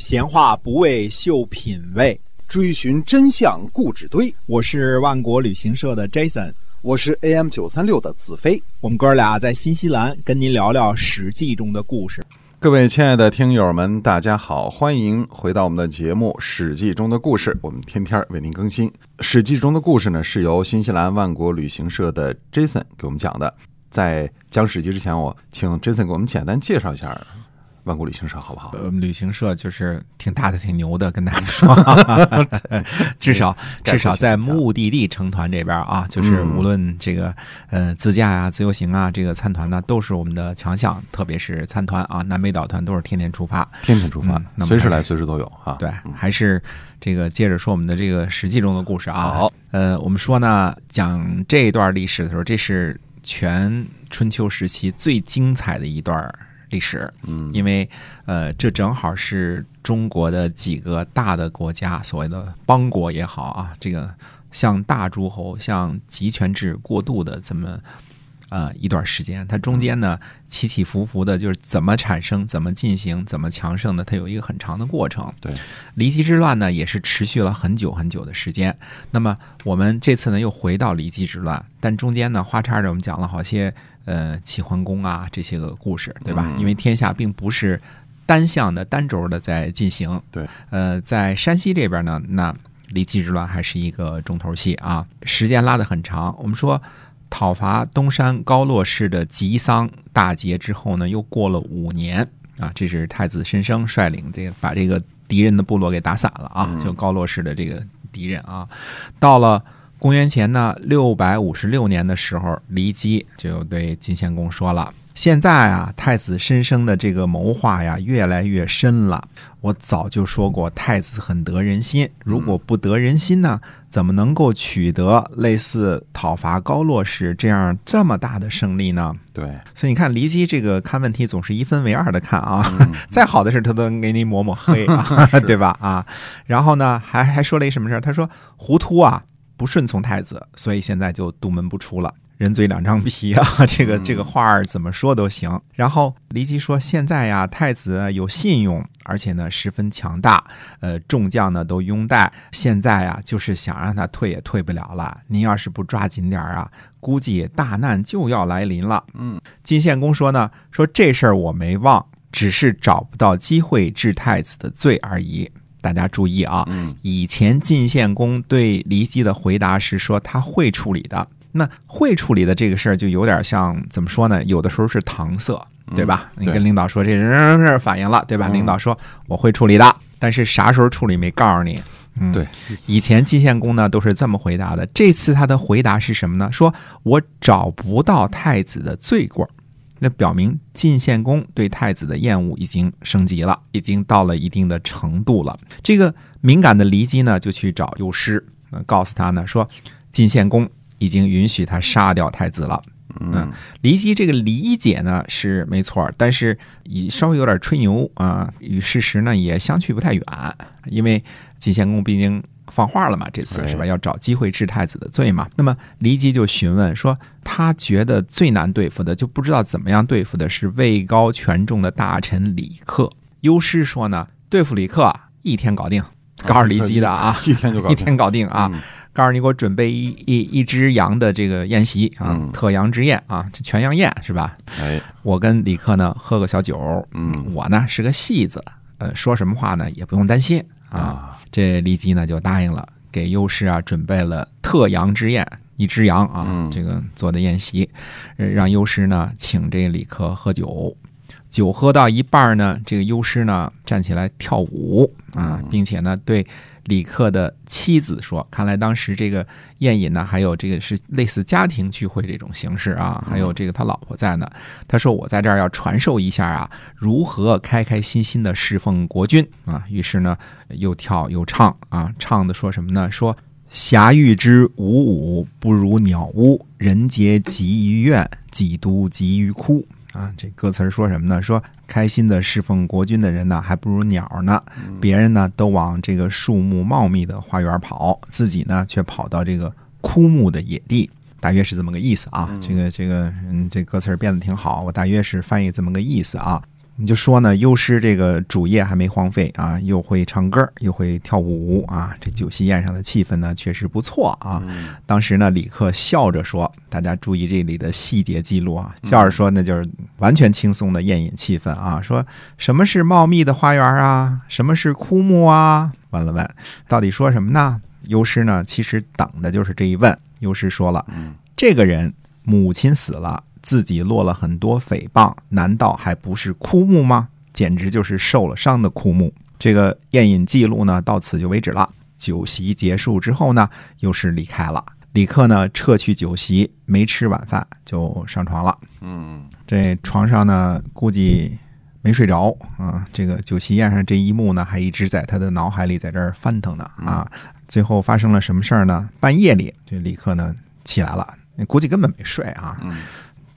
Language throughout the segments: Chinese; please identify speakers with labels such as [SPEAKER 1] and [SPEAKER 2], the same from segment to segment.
[SPEAKER 1] 闲话不为秀品味，
[SPEAKER 2] 追寻真相故纸堆。
[SPEAKER 1] 我是万国旅行社的 Jason，
[SPEAKER 2] 我是 AM 九三六的子飞。
[SPEAKER 1] 我们哥俩在新西兰跟您聊聊《史记》中的故事。
[SPEAKER 3] 各位亲爱的听友们，大家好，欢迎回到我们的节目《史记》中的故事。我们天天为您更新《史记》中的故事呢，是由新西兰万国旅行社的 Jason 给我们讲的。在讲《史记》之前，我请 Jason 给我们简单介绍一下万国旅行社，好不好？
[SPEAKER 4] 我们旅行社就是挺大的、挺牛的，跟大家说，至少至少在目的地成团这边啊，就是无论这个呃自驾呀、自由行啊，这个参团呢，都是我们的强项。特别是参团啊，南北岛团都是天天出发，
[SPEAKER 3] 天天出发，随时来，随时都有啊。
[SPEAKER 4] 对，还是这个接着说我们的这个《史记》中的故事啊。
[SPEAKER 3] 好，
[SPEAKER 4] 呃，我们说呢，讲这一段历史的时候，这是全春秋时期最精彩的一段。历史，
[SPEAKER 3] 嗯，
[SPEAKER 4] 因为，呃，这正好是中国的几个大的国家，所谓的邦国也好啊，这个向大诸侯、向集权制过渡的这么，呃，一段时间，它中间呢起起伏伏的，就是怎么产生、怎么进行、怎么强盛的，它有一个很长的过程。
[SPEAKER 3] 对，
[SPEAKER 4] 骊姬之乱呢，也是持续了很久很久的时间。那么我们这次呢，又回到骊姬之乱，但中间呢，花叉着我们讲了好些。呃，齐桓公啊，这些个故事，对吧？因为天下并不是单向的、单轴的在进行。
[SPEAKER 3] 对，
[SPEAKER 4] 呃，在山西这边呢，那骊姬之乱还是一个重头戏啊，时间拉得很长。我们说讨伐东山高洛氏的吉桑大捷之后呢，又过了五年啊，这是太子申生率领这个把这个敌人的部落给打散了啊，就高洛氏的这个敌人啊，到了。公元前呢六百五十六年的时候，骊姬就对晋献公说了：“现在啊，太子申生的这个谋划呀，越来越深了。我早就说过，太子很得人心。如果不得人心呢，怎么能够取得类似讨伐高洛氏这样这么大的胜利呢？”
[SPEAKER 3] 对，
[SPEAKER 4] 所以你看，骊姬这个看问题总是一分为二的看啊。再好的事他都能给你抹抹黑啊，对吧？啊，然后呢，还还说了一什么事他说：“糊涂啊！”不顺从太子，所以现在就杜门不出了。人嘴两张皮啊，这个这个话儿怎么说都行。然后骊姬说：“现在呀，太子有信用，而且呢十分强大，呃，众将呢都拥戴。现在呀，就是想让他退也退不了了。您要是不抓紧点儿啊，估计大难就要来临了。”
[SPEAKER 3] 嗯，
[SPEAKER 4] 晋献公说呢：“说这事儿我没忘，只是找不到机会治太子的罪而已。”大家注意啊！以前晋献公对骊姬的回答是说他会处理的。那会处理的这个事儿就有点像怎么说呢？有的时候是搪塞，对吧？你跟领导说这人是反应了，对吧？领导说我会处理的，但是啥时候处理没告诉你。
[SPEAKER 3] 对，
[SPEAKER 4] 以前晋献公呢都是这么回答的。这次他的回答是什么呢？说我找不到太子的罪过。那表明晋献公对太子的厌恶已经升级了，已经到了一定的程度了。这个敏感的骊姬呢，就去找幼师，告诉他呢说，晋献公已经允许他杀掉太子了。
[SPEAKER 3] 嗯，
[SPEAKER 4] 骊姬这个理解呢是没错，但是以稍微有点吹牛啊，与事实呢也相去不太远，因为晋献公毕竟。放话了嘛？这次是吧？要找机会治太子的罪嘛？那么骊姬就询问说，他觉得最难对付的，就不知道怎么样对付的是位高权重的大臣李克。优师说呢，对付李克一天搞定，告诉骊姬的啊，
[SPEAKER 3] 一天就搞
[SPEAKER 4] 一天搞定啊，告诉你给我准备一一一只羊的这个宴席啊，特羊之宴啊，这全羊宴是吧？
[SPEAKER 3] 哎，
[SPEAKER 4] 我跟李克呢喝个小酒，
[SPEAKER 3] 嗯，
[SPEAKER 4] 我呢是个戏子，呃，说什么话呢也不用担心。啊，这骊姬呢就答应了，给优师啊准备了特羊之宴，一只羊啊，这个做的宴席，让优师呢请这李克喝酒，酒喝到一半呢，这个优师呢站起来跳舞啊，并且呢对。李克的妻子说：“看来当时这个宴饮呢，还有这个是类似家庭聚会这种形式啊，还有这个他老婆在呢。他说我在这儿要传授一下啊，如何开开心心的侍奉国君啊。于是呢，又跳又唱啊，唱的说什么呢？说侠欲之五五不如鸟屋，人皆急于怨，几都急于哭。”啊，这歌词说什么呢？说开心的侍奉国君的人呢，还不如鸟呢。别人呢都往这个树木茂密的花园跑，自己呢却跑到这个枯木的野地，大约是这么个意思啊。这个这个，嗯，这歌词变得挺好，我大约是翻译这么个意思啊。你就说呢，优师这个主业还没荒废啊，又会唱歌，又会跳舞啊，这酒席宴上的气氛呢确实不错啊。当时呢，李克笑着说：“大家注意这里的细节记录啊，笑着说那就是完全轻松的宴饮气氛啊。说什么是茂密的花园啊？什么是枯木啊？问了问，到底说什么呢？优师呢，其实等的就是这一问。优师说了，这个人母亲死了。”自己落了很多诽谤，难道还不是枯木吗？简直就是受了伤的枯木。这个宴饮记录呢，到此就为止了。酒席结束之后呢，又是离开了。李克呢，撤去酒席，没吃晚饭就上床了。
[SPEAKER 3] 嗯，
[SPEAKER 4] 这床上呢，估计没睡着啊。这个酒席宴上这一幕呢，还一直在他的脑海里在这儿翻腾呢啊。最后发生了什么事儿呢？半夜里，这李克呢起来了，估计根本没睡啊。
[SPEAKER 3] 嗯。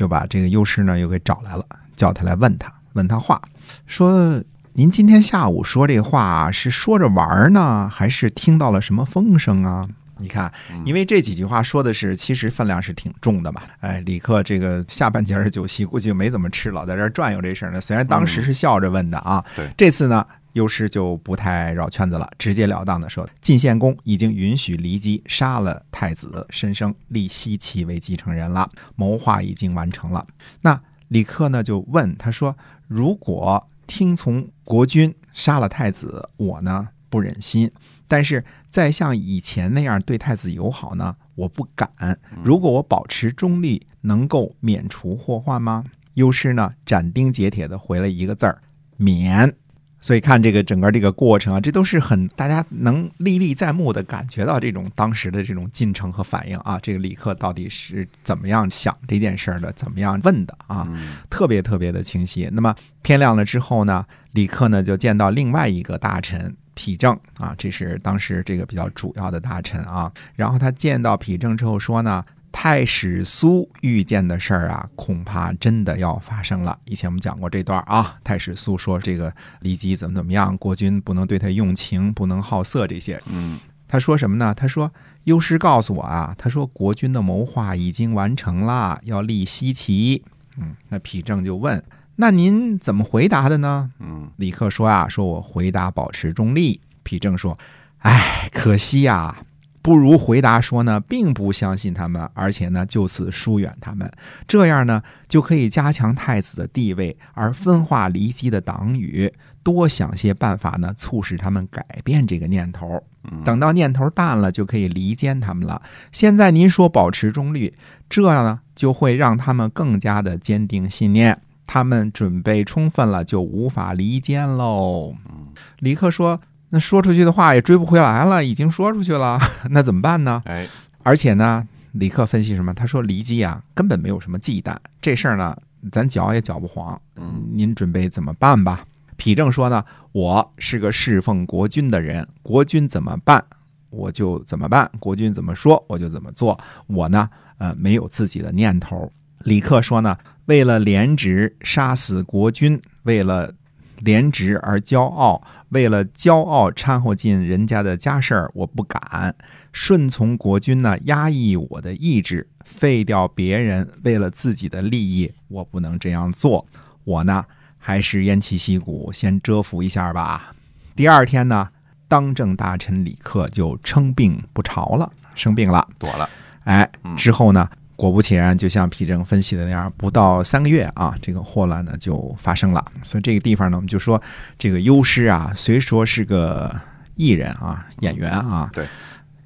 [SPEAKER 4] 就把这个优师呢又给找来了，叫他来问他，问他话，说您今天下午说这话是说着玩呢，还是听到了什么风声啊？你看，因为这几句话说的是，其实分量是挺重的嘛？哎，李克这个下半截的酒席估计没怎么吃，老在这转悠这事儿呢。虽然当时是笑着问的啊，
[SPEAKER 3] 对，
[SPEAKER 4] 这次呢。优师就不太绕圈子了，直截了当的说：“晋献公已经允许骊姬杀了太子申生，立奚齐为继承人了，谋划已经完成了。”那李克呢就问他说：“如果听从国君杀了太子，我呢不忍心；但是再像以前那样对太子友好呢，我不敢。如果我保持中立，能够免除祸患吗？”优师呢斩钉截铁的回了一个字儿：“免。”所以看这个整个这个过程啊，这都是很大家能历历在目的感觉到这种当时的这种进程和反应啊。这个李克到底是怎么样想这件事儿的，怎么样问的啊？特别特别的清晰。那么天亮了之后呢，李克呢就见到另外一个大臣丕正啊，这是当时这个比较主要的大臣啊。然后他见到丕正之后说呢。太史苏遇见的事儿啊，恐怕真的要发生了。以前我们讲过这段啊，太史苏说这个骊姬怎么怎么样，国君不能对他用情，不能好色这些。
[SPEAKER 3] 嗯，
[SPEAKER 4] 他说什么呢？他说优师告诉我啊，他说国君的谋划已经完成了，要立西齐。嗯，那丕正就问，那您怎么回答的呢？
[SPEAKER 3] 嗯，
[SPEAKER 4] 李克说啊，说我回答保持中立。丕正说，哎，可惜呀。不如回答说呢，并不相信他们，而且呢，就此疏远他们，这样呢，就可以加强太子的地位，而分化离姬的党羽，多想些办法呢，促使他们改变这个念头。等到念头淡了，就可以离间他们了。现在您说保持中立，这样呢，就会让他们更加的坚定信念。他们准备充分了，就无法离间喽。李克说。那说出去的话也追不回来了，已经说出去了，那怎么办呢？
[SPEAKER 3] 哎，
[SPEAKER 4] 而且呢，李克分析什么？他说骊姬啊，根本没有什么忌惮，这事儿呢，咱搅也搅不黄。
[SPEAKER 3] 嗯，
[SPEAKER 4] 您准备怎么办吧？丕正说呢，我是个侍奉国君的人，国君怎么办，我就怎么办；国君怎么说，我就怎么做。我呢，呃，没有自己的念头。李克说呢，为了廉职杀死国君，为了。廉职而骄傲，为了骄傲掺和进人家的家事儿，我不敢顺从国君呢，压抑我的意志，废掉别人，为了自己的利益，我不能这样做。我呢，还是偃旗息鼓，先蛰伏一下吧。第二天呢，当政大臣李克就称病不朝了，生病了，
[SPEAKER 3] 躲了。
[SPEAKER 4] 哎，之后呢？果不其然，就像皮正分析的那样，不到三个月啊，这个祸乱呢就发生了。所以这个地方呢，我们就说这个优师啊，虽说是个艺人啊，演员啊，
[SPEAKER 3] 对，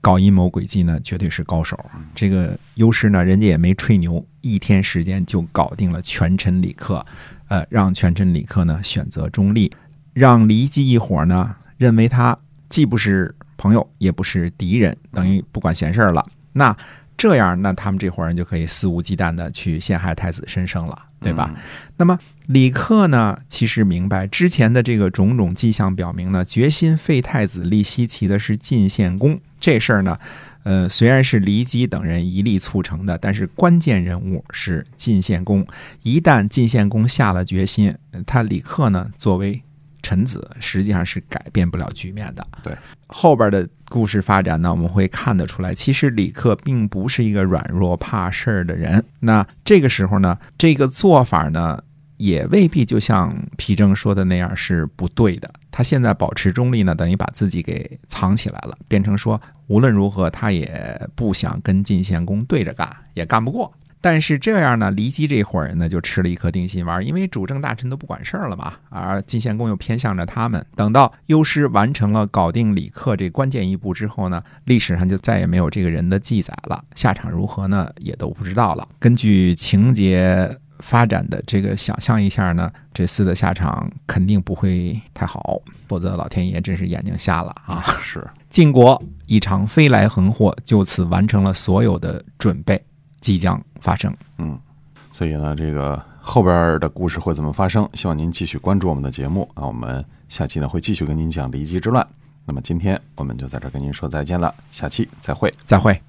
[SPEAKER 4] 搞阴谋诡计呢，绝对是高手。这个优师呢，人家也没吹牛，一天时间就搞定了权臣李克，呃，让权臣李克呢选择中立，让骊姬一伙呢认为他既不是朋友，也不是敌人，等于不管闲事儿了。那。这样，那他们这伙人就可以肆无忌惮的去陷害太子申生了，对吧？那么李克呢，其实明白之前的这个种种迹象表明呢，决心废太子立西齐的是晋献公。这事儿呢，呃，虽然是骊姬等人一力促成的，但是关键人物是晋献公。一旦晋献公下了决心，他李克呢，作为。臣子实际上是改变不了局面的。
[SPEAKER 3] 对
[SPEAKER 4] 后边的故事发展呢，我们会看得出来，其实李克并不是一个软弱怕事儿的人。那这个时候呢，这个做法呢，也未必就像皮正说的那样是不对的。他现在保持中立呢，等于把自己给藏起来了，变成说无论如何他也不想跟晋献公对着干，也干不过。但是这样呢，骊姬这伙人呢就吃了一颗定心丸，因为主政大臣都不管事儿了嘛，而晋献公又偏向着他们。等到优师完成了搞定李克这关键一步之后呢，历史上就再也没有这个人的记载了，下场如何呢，也都不知道了。根据情节发展的这个想象一下呢，这厮的下场肯定不会太好，否则老天爷真是眼睛瞎了啊！
[SPEAKER 3] 是
[SPEAKER 4] 晋国一场飞来横祸就此完成了所有的准备。即将发生，
[SPEAKER 3] 嗯，所以呢，这个后边的故事会怎么发生？希望您继续关注我们的节目啊！我们下期呢会继续跟您讲离奇之乱。那么今天我们就在这跟您说再见了，下期再会，
[SPEAKER 4] 再会。